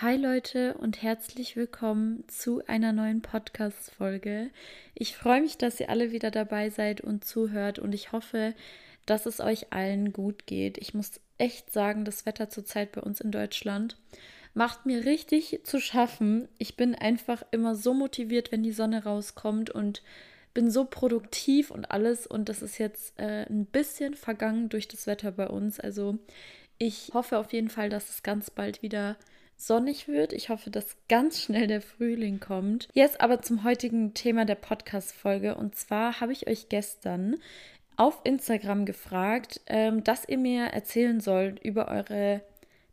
Hi Leute und herzlich willkommen zu einer neuen Podcast-Folge. Ich freue mich, dass ihr alle wieder dabei seid und zuhört und ich hoffe, dass es euch allen gut geht. Ich muss echt sagen, das Wetter zurzeit bei uns in Deutschland macht mir richtig zu schaffen. Ich bin einfach immer so motiviert, wenn die Sonne rauskommt und bin so produktiv und alles und das ist jetzt äh, ein bisschen vergangen durch das Wetter bei uns. Also ich hoffe auf jeden Fall, dass es ganz bald wieder sonnig wird. Ich hoffe, dass ganz schnell der Frühling kommt. Jetzt aber zum heutigen Thema der Podcast-Folge. Und zwar habe ich euch gestern auf Instagram gefragt, ähm, dass ihr mir erzählen sollt über eure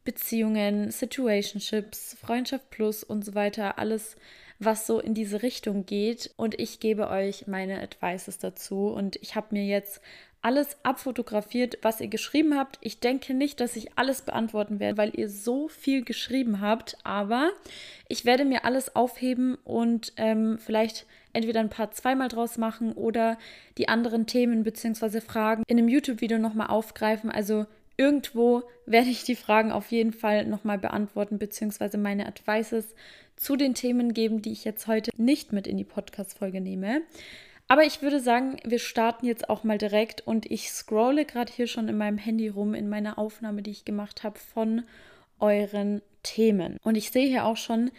Beziehungen, Situationships, Freundschaft Plus und so weiter. Alles, was so in diese Richtung geht. Und ich gebe euch meine Advices dazu. Und ich habe mir jetzt alles abfotografiert, was ihr geschrieben habt. Ich denke nicht, dass ich alles beantworten werde, weil ihr so viel geschrieben habt, aber ich werde mir alles aufheben und ähm, vielleicht entweder ein paar zweimal draus machen oder die anderen Themen bzw. Fragen in einem YouTube-Video nochmal aufgreifen. Also irgendwo werde ich die Fragen auf jeden Fall nochmal beantworten bzw. meine Advices zu den Themen geben, die ich jetzt heute nicht mit in die Podcast-Folge nehme. Aber ich würde sagen, wir starten jetzt auch mal direkt und ich scrolle gerade hier schon in meinem Handy rum in meiner Aufnahme, die ich gemacht habe von euren Themen. Und ich sehe hier auch schon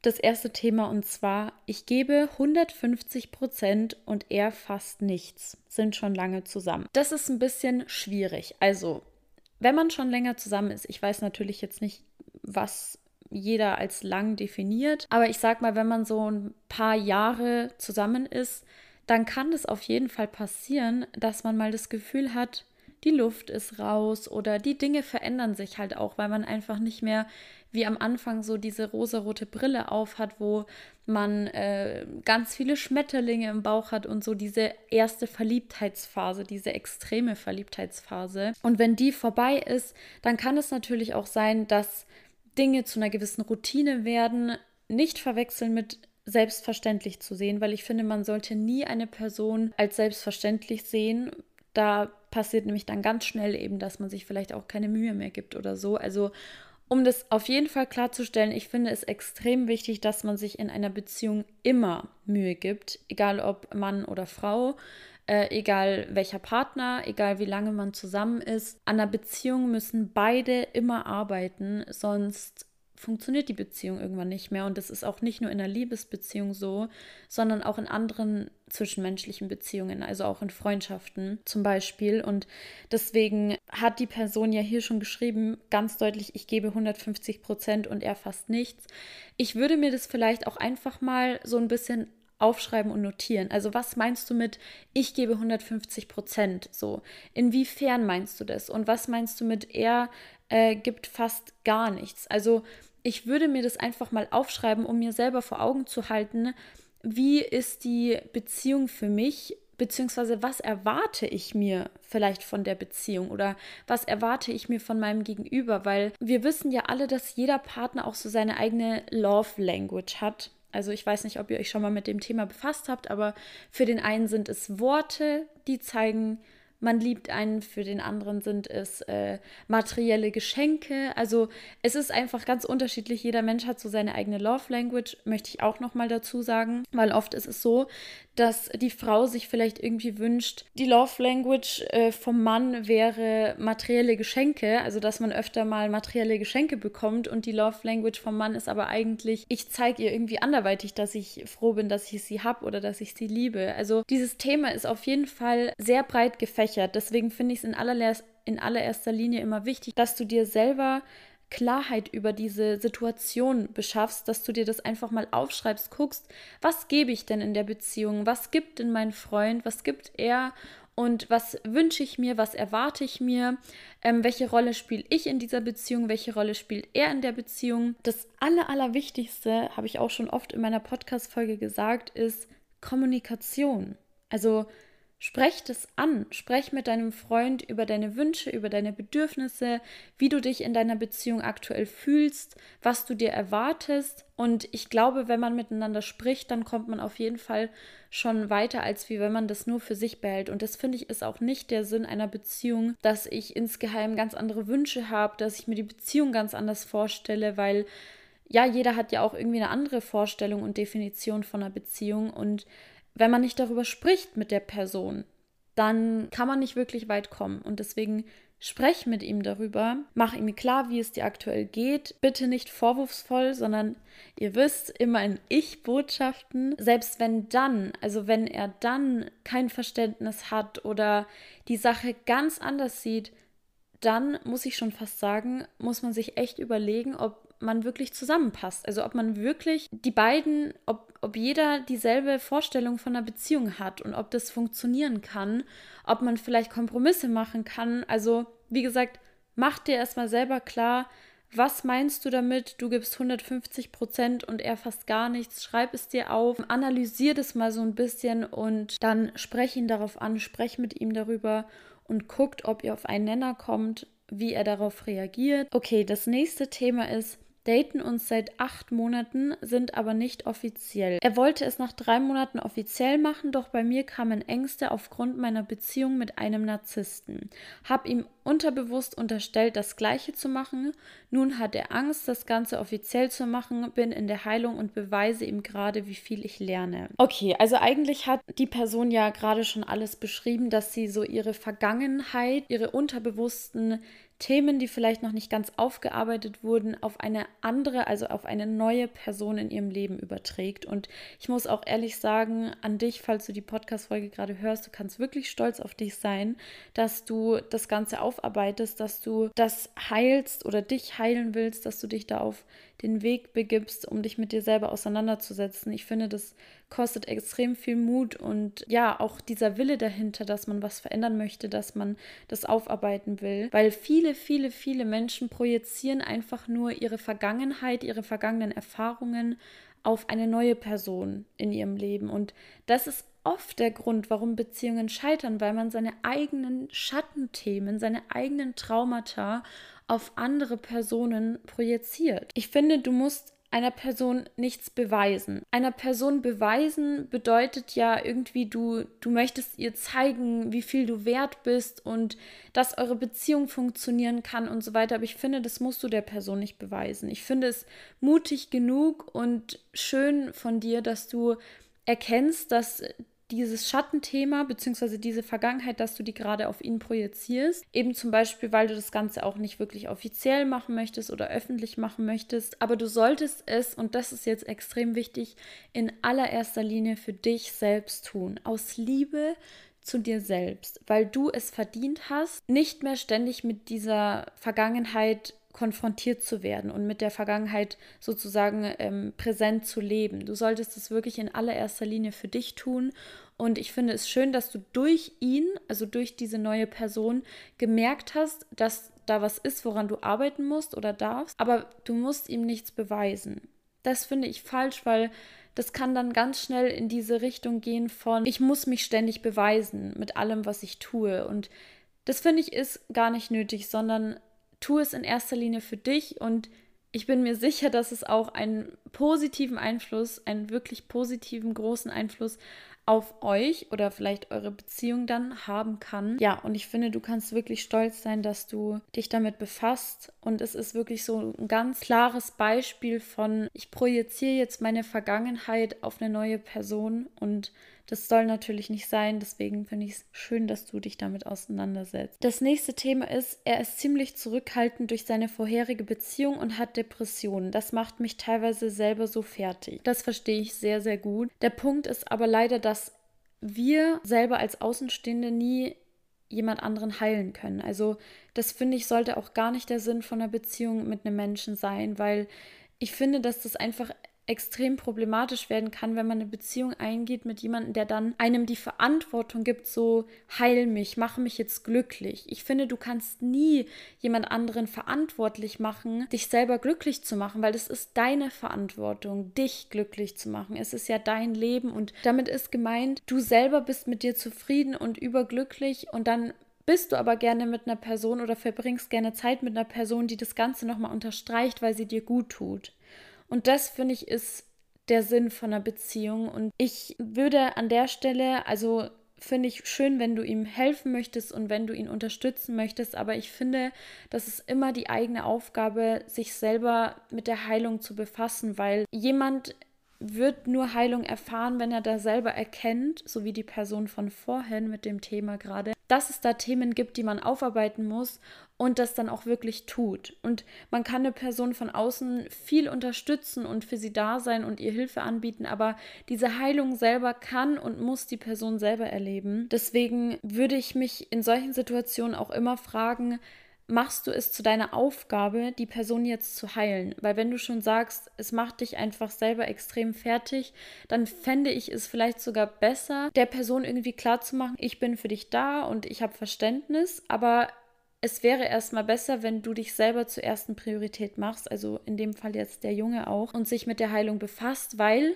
das erste Thema und zwar, ich gebe 150 Prozent und er fast nichts, sind schon lange zusammen. Das ist ein bisschen schwierig. Also, wenn man schon länger zusammen ist, ich weiß natürlich jetzt nicht, was jeder als lang definiert, aber ich sag mal, wenn man so ein paar Jahre zusammen ist, dann kann es auf jeden Fall passieren, dass man mal das Gefühl hat, die Luft ist raus oder die Dinge verändern sich halt auch, weil man einfach nicht mehr wie am Anfang so diese rosarote Brille auf hat, wo man äh, ganz viele Schmetterlinge im Bauch hat und so diese erste Verliebtheitsphase, diese extreme Verliebtheitsphase. Und wenn die vorbei ist, dann kann es natürlich auch sein, dass Dinge zu einer gewissen Routine werden. Nicht verwechseln mit selbstverständlich zu sehen, weil ich finde, man sollte nie eine Person als selbstverständlich sehen. Da passiert nämlich dann ganz schnell eben, dass man sich vielleicht auch keine Mühe mehr gibt oder so. Also um das auf jeden Fall klarzustellen, ich finde es extrem wichtig, dass man sich in einer Beziehung immer Mühe gibt, egal ob Mann oder Frau, äh, egal welcher Partner, egal wie lange man zusammen ist. An einer Beziehung müssen beide immer arbeiten, sonst funktioniert die Beziehung irgendwann nicht mehr. Und das ist auch nicht nur in einer Liebesbeziehung so, sondern auch in anderen zwischenmenschlichen Beziehungen, also auch in Freundschaften zum Beispiel. Und deswegen hat die Person ja hier schon geschrieben, ganz deutlich, ich gebe 150 Prozent und er fast nichts. Ich würde mir das vielleicht auch einfach mal so ein bisschen aufschreiben und notieren. Also was meinst du mit, ich gebe 150 Prozent? So, inwiefern meinst du das? Und was meinst du mit, er äh, gibt fast gar nichts? Also ich würde mir das einfach mal aufschreiben, um mir selber vor Augen zu halten, wie ist die Beziehung für mich, beziehungsweise was erwarte ich mir vielleicht von der Beziehung oder was erwarte ich mir von meinem Gegenüber, weil wir wissen ja alle, dass jeder Partner auch so seine eigene Love Language hat. Also ich weiß nicht, ob ihr euch schon mal mit dem Thema befasst habt, aber für den einen sind es Worte, die zeigen, man liebt einen, für den anderen sind es äh, materielle Geschenke. Also es ist einfach ganz unterschiedlich. Jeder Mensch hat so seine eigene Love Language, möchte ich auch nochmal dazu sagen, weil oft ist es so, dass die Frau sich vielleicht irgendwie wünscht, die Love Language äh, vom Mann wäre materielle Geschenke, also dass man öfter mal materielle Geschenke bekommt und die Love Language vom Mann ist aber eigentlich, ich zeige ihr irgendwie anderweitig, dass ich froh bin, dass ich sie habe oder dass ich sie liebe. Also dieses Thema ist auf jeden Fall sehr breit gefächert. Deswegen finde ich es in, in allererster Linie immer wichtig, dass du dir selber Klarheit über diese Situation beschaffst, dass du dir das einfach mal aufschreibst, guckst, was gebe ich denn in der Beziehung, was gibt denn mein Freund, was gibt er? Und was wünsche ich mir, was erwarte ich mir, ähm, welche Rolle spiele ich in dieser Beziehung, welche Rolle spielt er in der Beziehung. Das Aller, Allerwichtigste, habe ich auch schon oft in meiner Podcast-Folge gesagt, ist Kommunikation. Also Sprech das an. Sprech mit deinem Freund über deine Wünsche, über deine Bedürfnisse, wie du dich in deiner Beziehung aktuell fühlst, was du dir erwartest. Und ich glaube, wenn man miteinander spricht, dann kommt man auf jeden Fall schon weiter, als wie wenn man das nur für sich behält. Und das finde ich ist auch nicht der Sinn einer Beziehung, dass ich insgeheim ganz andere Wünsche habe, dass ich mir die Beziehung ganz anders vorstelle, weil ja, jeder hat ja auch irgendwie eine andere Vorstellung und Definition von einer Beziehung. Und wenn man nicht darüber spricht mit der Person, dann kann man nicht wirklich weit kommen. Und deswegen sprech mit ihm darüber, mach ihm klar, wie es dir aktuell geht. Bitte nicht vorwurfsvoll, sondern ihr wisst, immer in Ich-Botschaften. Selbst wenn dann, also wenn er dann kein Verständnis hat oder die Sache ganz anders sieht, dann muss ich schon fast sagen, muss man sich echt überlegen, ob man wirklich zusammenpasst. Also ob man wirklich die beiden, ob, ob jeder dieselbe Vorstellung von einer Beziehung hat und ob das funktionieren kann, ob man vielleicht Kompromisse machen kann. Also wie gesagt, mach dir erstmal selber klar, was meinst du damit? Du gibst 150 Prozent und er fast gar nichts. Schreib es dir auf, analysier das mal so ein bisschen und dann sprech ihn darauf an, sprech mit ihm darüber und guckt, ob ihr auf einen Nenner kommt, wie er darauf reagiert. Okay, das nächste Thema ist, daten uns seit acht Monaten, sind aber nicht offiziell. Er wollte es nach drei Monaten offiziell machen, doch bei mir kamen Ängste aufgrund meiner Beziehung mit einem Narzissten. Hab ihm unterbewusst unterstellt, das Gleiche zu machen. Nun hat er Angst, das Ganze offiziell zu machen, bin in der Heilung und beweise ihm gerade, wie viel ich lerne. Okay, also eigentlich hat die Person ja gerade schon alles beschrieben, dass sie so ihre Vergangenheit, ihre unterbewussten Themen, die vielleicht noch nicht ganz aufgearbeitet wurden, auf eine andere, also auf eine neue Person in ihrem Leben überträgt. Und ich muss auch ehrlich sagen, an dich, falls du die Podcast-Folge gerade hörst, du kannst wirklich stolz auf dich sein, dass du das Ganze aufarbeitest, dass du das heilst oder dich heilen willst, dass du dich da auf den Weg begibst, um dich mit dir selber auseinanderzusetzen. Ich finde, das kostet extrem viel Mut und ja, auch dieser Wille dahinter, dass man was verändern möchte, dass man das aufarbeiten will. Weil viele, viele, viele Menschen projizieren einfach nur ihre Vergangenheit, ihre vergangenen Erfahrungen auf eine neue Person in ihrem Leben. Und das ist oft der Grund, warum Beziehungen scheitern, weil man seine eigenen Schattenthemen, seine eigenen Traumata auf andere Personen projiziert. Ich finde, du musst einer Person nichts beweisen. Einer Person beweisen bedeutet ja irgendwie, du, du möchtest ihr zeigen, wie viel du wert bist und dass eure Beziehung funktionieren kann und so weiter. Aber ich finde, das musst du der Person nicht beweisen. Ich finde es mutig genug und schön von dir, dass du erkennst, dass dieses Schattenthema bzw. diese Vergangenheit, dass du die gerade auf ihn projizierst. Eben zum Beispiel, weil du das Ganze auch nicht wirklich offiziell machen möchtest oder öffentlich machen möchtest. Aber du solltest es, und das ist jetzt extrem wichtig, in allererster Linie für dich selbst tun. Aus Liebe zu dir selbst, weil du es verdient hast, nicht mehr ständig mit dieser Vergangenheit konfrontiert zu werden und mit der Vergangenheit sozusagen ähm, präsent zu leben. Du solltest es wirklich in allererster Linie für dich tun. Und ich finde es schön, dass du durch ihn, also durch diese neue Person, gemerkt hast, dass da was ist, woran du arbeiten musst oder darfst, aber du musst ihm nichts beweisen. Das finde ich falsch, weil das kann dann ganz schnell in diese Richtung gehen von, ich muss mich ständig beweisen mit allem, was ich tue. Und das finde ich ist gar nicht nötig, sondern tu es in erster Linie für dich und ich bin mir sicher, dass es auch einen positiven Einfluss, einen wirklich positiven, großen Einfluss auf euch oder vielleicht eure Beziehung dann haben kann. Ja, und ich finde, du kannst wirklich stolz sein, dass du dich damit befasst. Und es ist wirklich so ein ganz klares Beispiel von, ich projiziere jetzt meine Vergangenheit auf eine neue Person und das soll natürlich nicht sein, deswegen finde ich es schön, dass du dich damit auseinandersetzt. Das nächste Thema ist, er ist ziemlich zurückhaltend durch seine vorherige Beziehung und hat Depressionen. Das macht mich teilweise selber so fertig. Das verstehe ich sehr, sehr gut. Der Punkt ist aber leider, dass wir selber als Außenstehende nie jemand anderen heilen können. Also das finde ich sollte auch gar nicht der Sinn von einer Beziehung mit einem Menschen sein, weil ich finde, dass das einfach extrem problematisch werden kann, wenn man eine Beziehung eingeht mit jemandem, der dann einem die Verantwortung gibt, so heil mich, mache mich jetzt glücklich. Ich finde, du kannst nie jemand anderen verantwortlich machen, dich selber glücklich zu machen, weil das ist deine Verantwortung, dich glücklich zu machen. Es ist ja dein Leben und damit ist gemeint, du selber bist mit dir zufrieden und überglücklich und dann bist du aber gerne mit einer Person oder verbringst gerne Zeit mit einer Person, die das Ganze nochmal unterstreicht, weil sie dir gut tut. Und das finde ich ist der Sinn von einer Beziehung. Und ich würde an der Stelle, also finde ich schön, wenn du ihm helfen möchtest und wenn du ihn unterstützen möchtest. Aber ich finde, das ist immer die eigene Aufgabe, sich selber mit der Heilung zu befassen, weil jemand wird nur Heilung erfahren, wenn er da selber erkennt, so wie die Person von vorhin mit dem Thema gerade, dass es da Themen gibt, die man aufarbeiten muss und das dann auch wirklich tut. Und man kann eine Person von außen viel unterstützen und für sie da sein und ihr Hilfe anbieten, aber diese Heilung selber kann und muss die Person selber erleben. Deswegen würde ich mich in solchen Situationen auch immer fragen, machst du es zu deiner Aufgabe, die Person jetzt zu heilen. Weil wenn du schon sagst, es macht dich einfach selber extrem fertig, dann fände ich es vielleicht sogar besser, der Person irgendwie klarzumachen, ich bin für dich da und ich habe Verständnis, aber es wäre erstmal besser, wenn du dich selber zur ersten Priorität machst, also in dem Fall jetzt der Junge auch, und sich mit der Heilung befasst, weil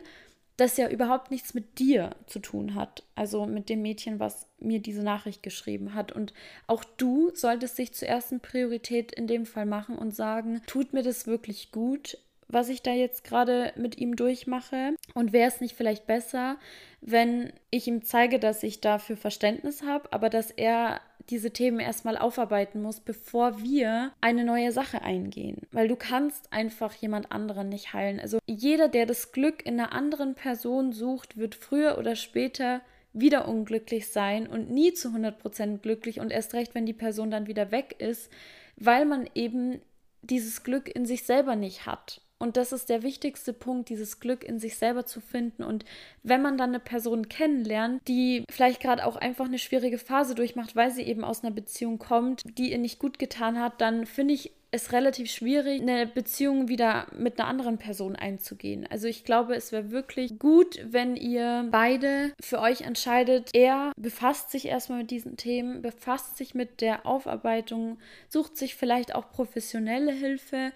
das ja überhaupt nichts mit dir zu tun hat. Also mit dem Mädchen, was mir diese Nachricht geschrieben hat. Und auch du solltest dich zur ersten Priorität in dem Fall machen und sagen, tut mir das wirklich gut, was ich da jetzt gerade mit ihm durchmache? Und wäre es nicht vielleicht besser, wenn ich ihm zeige, dass ich dafür Verständnis habe, aber dass er diese Themen erstmal aufarbeiten muss, bevor wir eine neue Sache eingehen. Weil du kannst einfach jemand anderen nicht heilen. Also jeder, der das Glück in einer anderen Person sucht, wird früher oder später wieder unglücklich sein und nie zu 100% glücklich und erst recht, wenn die Person dann wieder weg ist, weil man eben dieses Glück in sich selber nicht hat. Und das ist der wichtigste Punkt, dieses Glück in sich selber zu finden. Und wenn man dann eine Person kennenlernt, die vielleicht gerade auch einfach eine schwierige Phase durchmacht, weil sie eben aus einer Beziehung kommt, die ihr nicht gut getan hat, dann finde ich es relativ schwierig, eine Beziehung wieder mit einer anderen Person einzugehen. Also ich glaube, es wäre wirklich gut, wenn ihr beide für euch entscheidet, er befasst sich erstmal mit diesen Themen, befasst sich mit der Aufarbeitung, sucht sich vielleicht auch professionelle Hilfe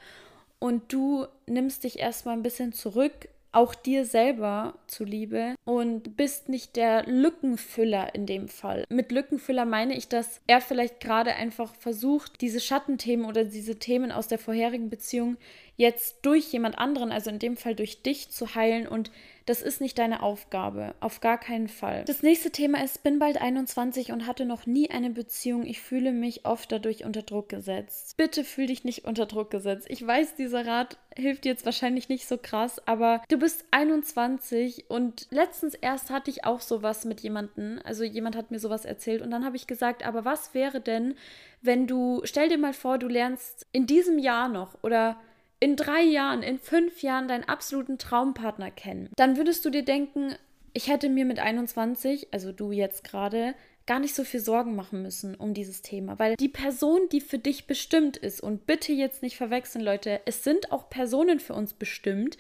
und du nimmst dich erstmal ein bisschen zurück, auch dir selber zuliebe und bist nicht der Lückenfüller in dem Fall. Mit Lückenfüller meine ich, dass er vielleicht gerade einfach versucht, diese Schattenthemen oder diese Themen aus der vorherigen Beziehung jetzt durch jemand anderen, also in dem Fall durch dich zu heilen und das ist nicht deine Aufgabe, auf gar keinen Fall. Das nächste Thema ist, bin bald 21 und hatte noch nie eine Beziehung. Ich fühle mich oft dadurch unter Druck gesetzt. Bitte fühl dich nicht unter Druck gesetzt. Ich weiß, dieser Rat hilft jetzt wahrscheinlich nicht so krass, aber du bist 21 und letztens erst hatte ich auch sowas mit jemandem. Also jemand hat mir sowas erzählt und dann habe ich gesagt, aber was wäre denn, wenn du, stell dir mal vor, du lernst in diesem Jahr noch oder in drei Jahren, in fünf Jahren deinen absoluten Traumpartner kennen, dann würdest du dir denken, ich hätte mir mit 21, also du jetzt gerade, gar nicht so viel Sorgen machen müssen um dieses Thema, weil die Person, die für dich bestimmt ist, und bitte jetzt nicht verwechseln, Leute, es sind auch Personen für uns bestimmt,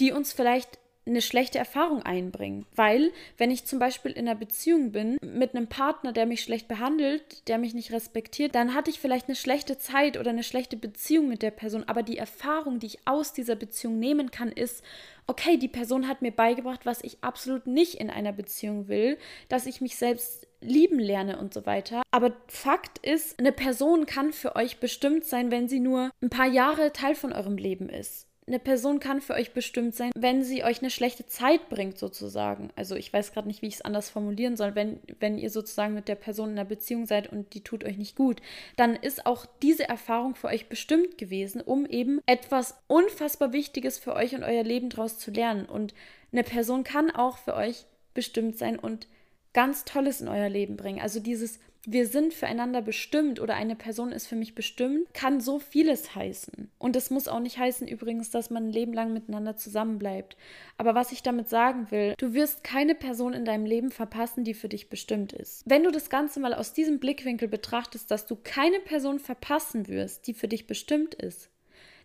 die uns vielleicht eine schlechte Erfahrung einbringen. Weil, wenn ich zum Beispiel in einer Beziehung bin mit einem Partner, der mich schlecht behandelt, der mich nicht respektiert, dann hatte ich vielleicht eine schlechte Zeit oder eine schlechte Beziehung mit der Person. Aber die Erfahrung, die ich aus dieser Beziehung nehmen kann, ist, okay, die Person hat mir beigebracht, was ich absolut nicht in einer Beziehung will, dass ich mich selbst lieben lerne und so weiter. Aber Fakt ist, eine Person kann für euch bestimmt sein, wenn sie nur ein paar Jahre Teil von eurem Leben ist eine Person kann für euch bestimmt sein, wenn sie euch eine schlechte Zeit bringt, sozusagen. Also ich weiß gerade nicht, wie ich es anders formulieren soll. Wenn, wenn ihr sozusagen mit der Person in einer Beziehung seid und die tut euch nicht gut, dann ist auch diese Erfahrung für euch bestimmt gewesen, um eben etwas unfassbar Wichtiges für euch und euer Leben daraus zu lernen. Und eine Person kann auch für euch bestimmt sein und ganz Tolles in euer Leben bringen. Also dieses wir sind füreinander bestimmt oder eine Person ist für mich bestimmt, kann so vieles heißen. Und es muss auch nicht heißen übrigens, dass man ein Leben lang miteinander zusammenbleibt. Aber was ich damit sagen will, du wirst keine Person in deinem Leben verpassen, die für dich bestimmt ist. Wenn du das Ganze mal aus diesem Blickwinkel betrachtest, dass du keine Person verpassen wirst, die für dich bestimmt ist,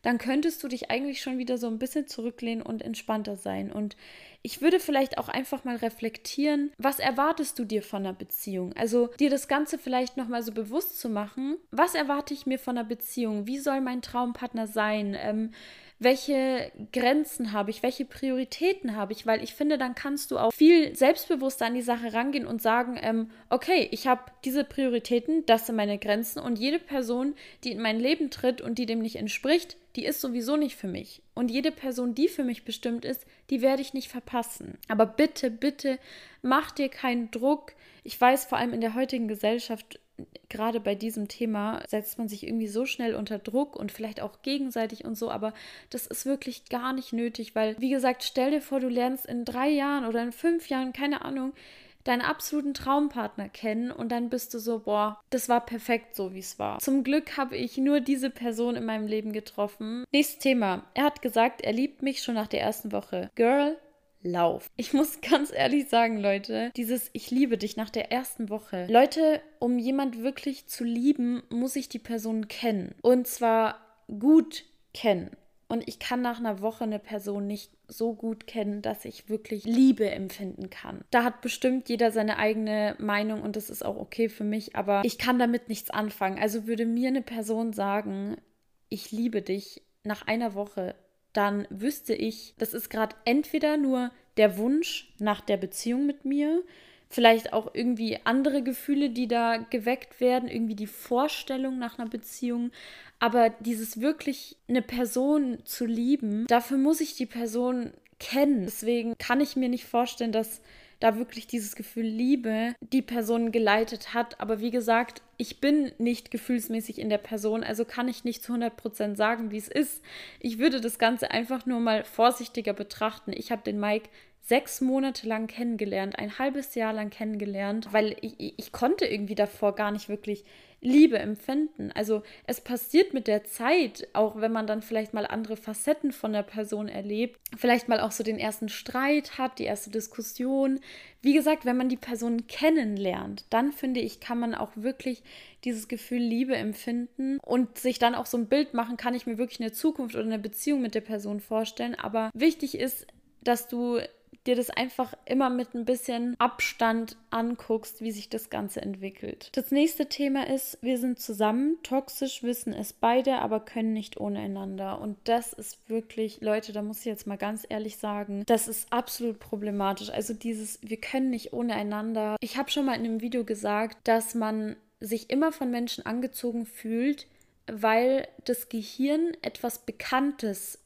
dann könntest du dich eigentlich schon wieder so ein bisschen zurücklehnen und entspannter sein. Und ich würde vielleicht auch einfach mal reflektieren, was erwartest du dir von einer Beziehung? Also dir das Ganze vielleicht nochmal so bewusst zu machen, was erwarte ich mir von einer Beziehung? Wie soll mein Traumpartner sein? Ähm, welche Grenzen habe ich, welche Prioritäten habe ich, weil ich finde, dann kannst du auch viel selbstbewusster an die Sache rangehen und sagen, ähm, okay, ich habe diese Prioritäten, das sind meine Grenzen und jede Person, die in mein Leben tritt und die dem nicht entspricht, die ist sowieso nicht für mich. Und jede Person, die für mich bestimmt ist, die werde ich nicht verpassen. Aber bitte, bitte, mach dir keinen Druck. Ich weiß, vor allem in der heutigen Gesellschaft gerade bei diesem Thema setzt man sich irgendwie so schnell unter Druck und vielleicht auch gegenseitig und so, aber das ist wirklich gar nicht nötig, weil, wie gesagt, stell dir vor, du lernst in drei Jahren oder in fünf Jahren, keine Ahnung, deinen absoluten Traumpartner kennen und dann bist du so, boah, das war perfekt so, wie es war. Zum Glück habe ich nur diese Person in meinem Leben getroffen. Nächstes Thema. Er hat gesagt, er liebt mich schon nach der ersten Woche. Girl, Lauf. Ich muss ganz ehrlich sagen, Leute, dieses Ich liebe dich nach der ersten Woche. Leute, um jemand wirklich zu lieben, muss ich die Person kennen. Und zwar gut kennen. Und ich kann nach einer Woche eine Person nicht so gut kennen, dass ich wirklich Liebe empfinden kann. Da hat bestimmt jeder seine eigene Meinung und das ist auch okay für mich, aber ich kann damit nichts anfangen. Also würde mir eine Person sagen, ich liebe dich nach einer Woche, dann wüsste ich, das ist gerade entweder nur der Wunsch nach der Beziehung mit mir, vielleicht auch irgendwie andere Gefühle, die da geweckt werden, irgendwie die Vorstellung nach einer Beziehung. Aber dieses wirklich eine Person zu lieben, dafür muss ich die Person kennen. Deswegen kann ich mir nicht vorstellen, dass da wirklich dieses Gefühl Liebe die Person geleitet hat. Aber wie gesagt, ich bin nicht gefühlsmäßig in der Person, also kann ich nicht zu 100% sagen, wie es ist. Ich würde das Ganze einfach nur mal vorsichtiger betrachten. Ich habe den Mike sechs Monate lang kennengelernt, ein halbes Jahr lang kennengelernt, weil ich, ich konnte irgendwie davor gar nicht wirklich Liebe empfinden. Also es passiert mit der Zeit, auch wenn man dann vielleicht mal andere Facetten von der Person erlebt, vielleicht mal auch so den ersten Streit hat, die erste Diskussion. Wie gesagt, wenn man die Person kennenlernt, dann finde ich, kann man auch wirklich dieses Gefühl Liebe empfinden und sich dann auch so ein Bild machen, kann ich mir wirklich eine Zukunft oder eine Beziehung mit der Person vorstellen. Aber wichtig ist, dass du dir das einfach immer mit ein bisschen Abstand anguckst, wie sich das Ganze entwickelt. Das nächste Thema ist, wir sind zusammen, toxisch wissen es beide, aber können nicht ohne einander. Und das ist wirklich, Leute, da muss ich jetzt mal ganz ehrlich sagen, das ist absolut problematisch. Also dieses, wir können nicht ohne einander. Ich habe schon mal in einem Video gesagt, dass man sich immer von Menschen angezogen fühlt, weil das Gehirn etwas Bekanntes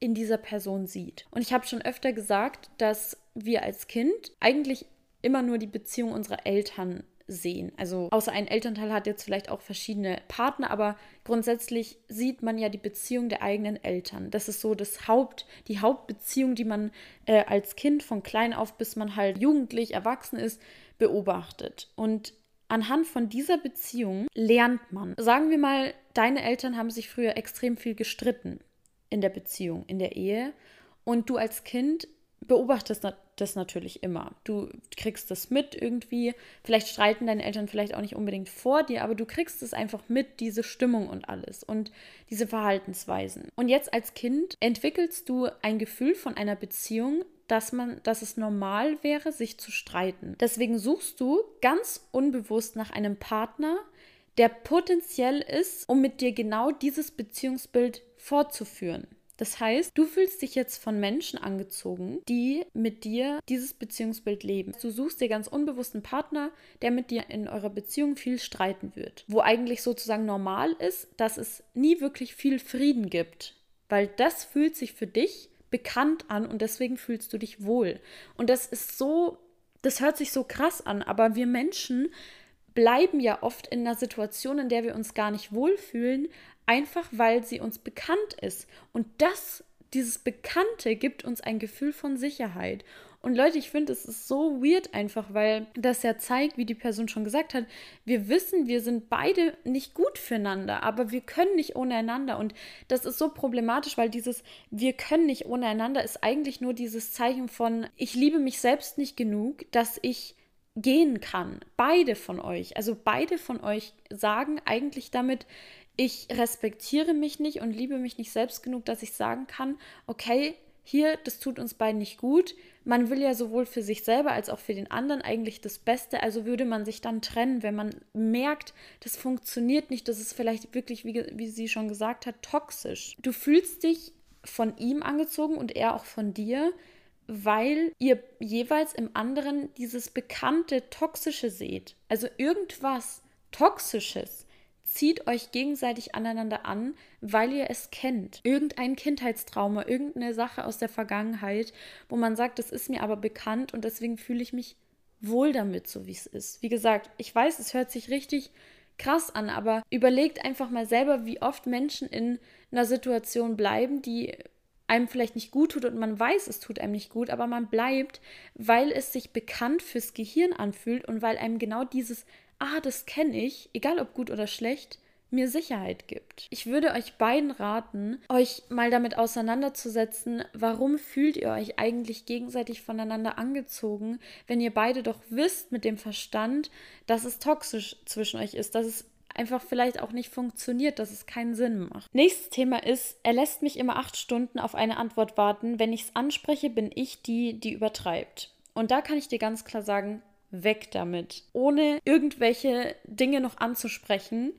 in dieser Person sieht. Und ich habe schon öfter gesagt, dass wir als Kind eigentlich immer nur die Beziehung unserer Eltern sehen. Also außer ein Elternteil hat jetzt vielleicht auch verschiedene Partner, aber grundsätzlich sieht man ja die Beziehung der eigenen Eltern. Das ist so das Haupt, die Hauptbeziehung, die man äh, als Kind von klein auf bis man halt jugendlich erwachsen ist, beobachtet. Und anhand von dieser Beziehung lernt man. Sagen wir mal, deine Eltern haben sich früher extrem viel gestritten in der Beziehung, in der Ehe. Und du als Kind beobachtest das natürlich immer. Du kriegst das mit irgendwie. Vielleicht streiten deine Eltern vielleicht auch nicht unbedingt vor dir, aber du kriegst es einfach mit, diese Stimmung und alles und diese Verhaltensweisen. Und jetzt als Kind entwickelst du ein Gefühl von einer Beziehung, dass man, dass es normal wäre, sich zu streiten. Deswegen suchst du ganz unbewusst nach einem Partner, der potenziell ist, um mit dir genau dieses Beziehungsbild fortzuführen. Das heißt, du fühlst dich jetzt von Menschen angezogen, die mit dir dieses Beziehungsbild leben. Du suchst dir ganz unbewusst einen Partner, der mit dir in eurer Beziehung viel streiten wird. Wo eigentlich sozusagen normal ist, dass es nie wirklich viel Frieden gibt. Weil das fühlt sich für dich bekannt an und deswegen fühlst du dich wohl. Und das ist so, das hört sich so krass an, aber wir Menschen bleiben ja oft in einer Situation, in der wir uns gar nicht wohlfühlen, einfach weil sie uns bekannt ist. Und das, dieses Bekannte gibt uns ein Gefühl von Sicherheit. Und Leute, ich finde, es ist so weird einfach, weil das ja zeigt, wie die Person schon gesagt hat, wir wissen, wir sind beide nicht gut füreinander, aber wir können nicht ohne einander. Und das ist so problematisch, weil dieses wir können nicht ohne einander ist eigentlich nur dieses Zeichen von, ich liebe mich selbst nicht genug, dass ich gehen kann. Beide von euch, also beide von euch sagen eigentlich damit, ich respektiere mich nicht und liebe mich nicht selbst genug, dass ich sagen kann, okay, hier, das tut uns beiden nicht gut. Man will ja sowohl für sich selber als auch für den anderen eigentlich das Beste. Also würde man sich dann trennen, wenn man merkt, das funktioniert nicht, das ist vielleicht wirklich, wie, wie sie schon gesagt hat, toxisch. Du fühlst dich von ihm angezogen und er auch von dir weil ihr jeweils im anderen dieses bekannte Toxische seht. Also irgendwas Toxisches zieht euch gegenseitig aneinander an, weil ihr es kennt. Irgendein Kindheitstrauma, irgendeine Sache aus der Vergangenheit, wo man sagt, das ist mir aber bekannt und deswegen fühle ich mich wohl damit, so wie es ist. Wie gesagt, ich weiß, es hört sich richtig krass an, aber überlegt einfach mal selber, wie oft Menschen in einer Situation bleiben, die einem vielleicht nicht gut tut und man weiß, es tut einem nicht gut, aber man bleibt, weil es sich bekannt fürs Gehirn anfühlt und weil einem genau dieses, ah, das kenne ich, egal ob gut oder schlecht, mir Sicherheit gibt. Ich würde euch beiden raten, euch mal damit auseinanderzusetzen, warum fühlt ihr euch eigentlich gegenseitig voneinander angezogen, wenn ihr beide doch wisst mit dem Verstand, dass es toxisch zwischen euch ist, dass es einfach vielleicht auch nicht funktioniert, dass es keinen Sinn macht. Nächstes Thema ist, er lässt mich immer acht Stunden auf eine Antwort warten. Wenn ich es anspreche, bin ich die, die übertreibt. Und da kann ich dir ganz klar sagen, weg damit. Ohne irgendwelche Dinge noch anzusprechen,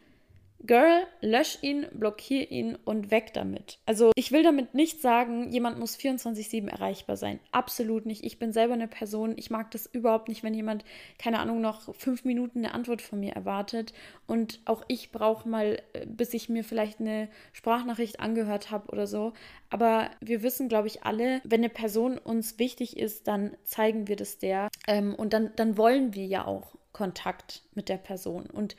Girl, lösch ihn, blockier ihn und weg damit. Also ich will damit nicht sagen, jemand muss 24-7 erreichbar sein. Absolut nicht. Ich bin selber eine Person, ich mag das überhaupt nicht, wenn jemand, keine Ahnung, noch fünf Minuten eine Antwort von mir erwartet. Und auch ich brauche mal, äh, bis ich mir vielleicht eine Sprachnachricht angehört habe oder so. Aber wir wissen, glaube ich, alle, wenn eine Person uns wichtig ist, dann zeigen wir das der. Ähm, und dann, dann wollen wir ja auch Kontakt mit der Person. Und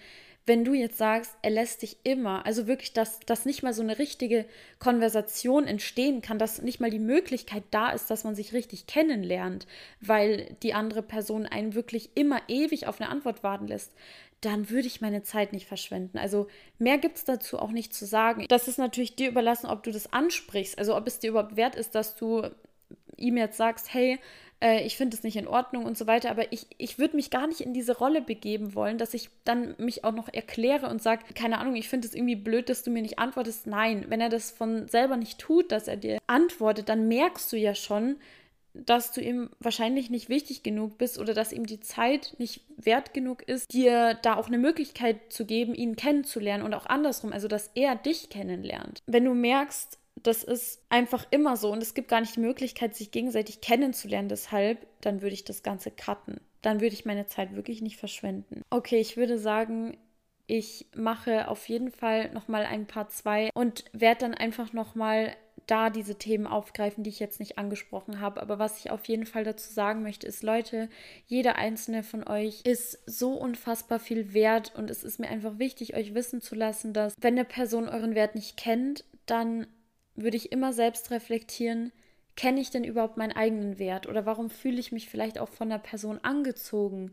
wenn du jetzt sagst, er lässt dich immer, also wirklich, dass, dass nicht mal so eine richtige Konversation entstehen kann, dass nicht mal die Möglichkeit da ist, dass man sich richtig kennenlernt, weil die andere Person einen wirklich immer ewig auf eine Antwort warten lässt, dann würde ich meine Zeit nicht verschwenden. Also mehr gibt es dazu auch nicht zu sagen. Das ist natürlich dir überlassen, ob du das ansprichst, also ob es dir überhaupt wert ist, dass du ihm jetzt sagst, hey, äh, ich finde es nicht in Ordnung und so weiter, aber ich, ich würde mich gar nicht in diese Rolle begeben wollen, dass ich dann mich auch noch erkläre und sage, keine Ahnung, ich finde es irgendwie blöd, dass du mir nicht antwortest. Nein, wenn er das von selber nicht tut, dass er dir antwortet, dann merkst du ja schon, dass du ihm wahrscheinlich nicht wichtig genug bist oder dass ihm die Zeit nicht wert genug ist, dir da auch eine Möglichkeit zu geben, ihn kennenzulernen und auch andersrum, also dass er dich kennenlernt. Wenn du merkst, das ist einfach immer so und es gibt gar nicht die Möglichkeit, sich gegenseitig kennenzulernen. Deshalb, dann würde ich das Ganze cutten. Dann würde ich meine Zeit wirklich nicht verschwenden. Okay, ich würde sagen, ich mache auf jeden Fall nochmal ein paar zwei und werde dann einfach nochmal da diese Themen aufgreifen, die ich jetzt nicht angesprochen habe. Aber was ich auf jeden Fall dazu sagen möchte, ist, Leute, jeder einzelne von euch ist so unfassbar viel wert und es ist mir einfach wichtig, euch wissen zu lassen, dass wenn eine Person euren Wert nicht kennt, dann würde ich immer selbst reflektieren, kenne ich denn überhaupt meinen eigenen Wert oder warum fühle ich mich vielleicht auch von einer Person angezogen,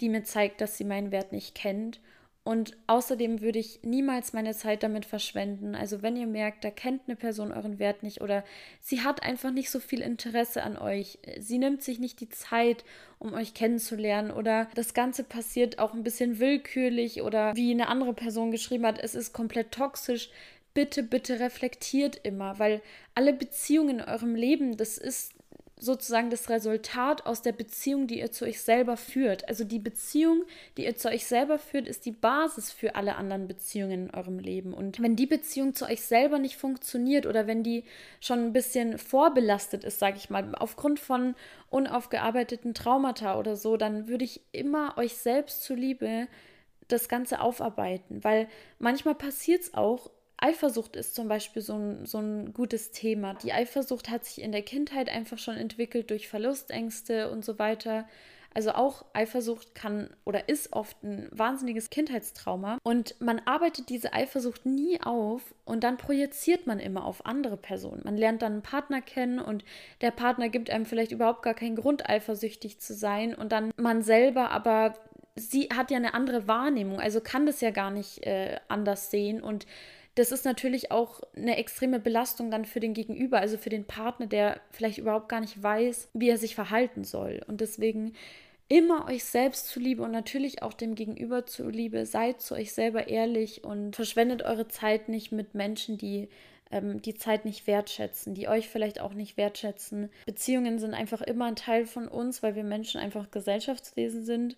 die mir zeigt, dass sie meinen Wert nicht kennt. Und außerdem würde ich niemals meine Zeit damit verschwenden. Also wenn ihr merkt, da kennt eine Person euren Wert nicht oder sie hat einfach nicht so viel Interesse an euch, sie nimmt sich nicht die Zeit, um euch kennenzulernen oder das Ganze passiert auch ein bisschen willkürlich oder wie eine andere Person geschrieben hat, es ist komplett toxisch, bitte, bitte reflektiert immer, weil alle Beziehungen in eurem Leben, das ist sozusagen das Resultat aus der Beziehung, die ihr zu euch selber führt. Also die Beziehung, die ihr zu euch selber führt, ist die Basis für alle anderen Beziehungen in eurem Leben. Und wenn die Beziehung zu euch selber nicht funktioniert oder wenn die schon ein bisschen vorbelastet ist, sage ich mal, aufgrund von unaufgearbeiteten Traumata oder so, dann würde ich immer euch selbst zuliebe das Ganze aufarbeiten, weil manchmal passiert es auch, Eifersucht ist zum Beispiel so ein, so ein gutes Thema. Die Eifersucht hat sich in der Kindheit einfach schon entwickelt durch Verlustängste und so weiter. Also auch Eifersucht kann oder ist oft ein wahnsinniges Kindheitstrauma. Und man arbeitet diese Eifersucht nie auf und dann projiziert man immer auf andere Personen. Man lernt dann einen Partner kennen und der Partner gibt einem vielleicht überhaupt gar keinen Grund, eifersüchtig zu sein. Und dann man selber aber, sie hat ja eine andere Wahrnehmung, also kann das ja gar nicht äh, anders sehen. Und das ist natürlich auch eine extreme Belastung dann für den Gegenüber, also für den Partner, der vielleicht überhaupt gar nicht weiß, wie er sich verhalten soll. Und deswegen immer euch selbst zuliebe und natürlich auch dem Gegenüber zuliebe, seid zu euch selber ehrlich und verschwendet eure Zeit nicht mit Menschen, die ähm, die Zeit nicht wertschätzen, die euch vielleicht auch nicht wertschätzen. Beziehungen sind einfach immer ein Teil von uns, weil wir Menschen einfach Gesellschaftswesen sind.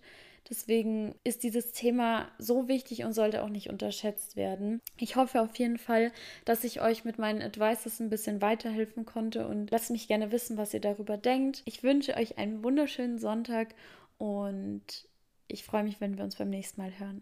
Deswegen ist dieses Thema so wichtig und sollte auch nicht unterschätzt werden. Ich hoffe auf jeden Fall, dass ich euch mit meinen Advices ein bisschen weiterhelfen konnte und lasst mich gerne wissen, was ihr darüber denkt. Ich wünsche euch einen wunderschönen Sonntag und ich freue mich, wenn wir uns beim nächsten Mal hören.